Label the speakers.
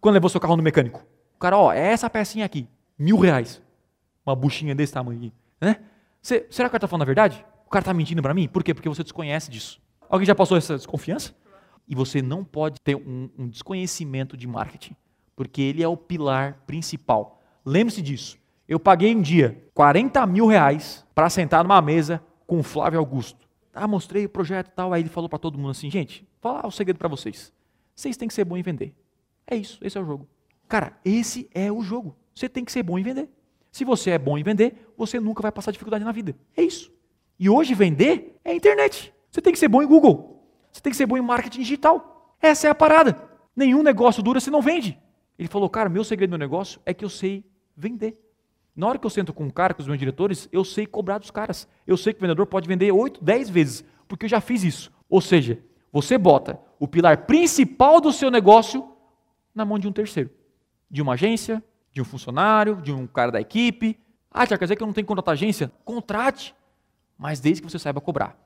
Speaker 1: quando levou seu carro no mecânico? O cara, ó, é essa pecinha aqui, mil reais. Uma buchinha desse tamanho aqui, né? Cê, será que o cara está falando a verdade? O cara está mentindo para mim? Por quê? Porque você desconhece disso. Alguém já passou essa desconfiança? E você não pode ter um, um desconhecimento de marketing, porque ele é o pilar principal. Lembre-se disso. Eu paguei um dia 40 mil reais para sentar numa mesa com o Flávio Augusto. Ah, mostrei o projeto e tal. Aí ele falou para todo mundo assim: gente, falar o segredo para vocês. Vocês têm que ser bom em vender. É isso, esse é o jogo. Cara, esse é o jogo. Você tem que ser bom em vender. Se você é bom em vender, você nunca vai passar dificuldade na vida. É isso. E hoje vender é internet. Você tem que ser bom em Google. Você tem que ser bom em marketing digital. Essa é a parada. Nenhum negócio dura se não vende. Ele falou, cara, meu segredo do meu negócio é que eu sei vender. Na hora que eu sento com um cara, com os meus diretores, eu sei cobrar dos caras. Eu sei que o vendedor pode vender 8, 10 vezes, porque eu já fiz isso. Ou seja, você bota o pilar principal do seu negócio na mão de um terceiro. De uma agência, de um funcionário, de um cara da equipe. Ah, quer dizer que eu não tenho que contratar agência? Contrate, mas desde que você saiba cobrar.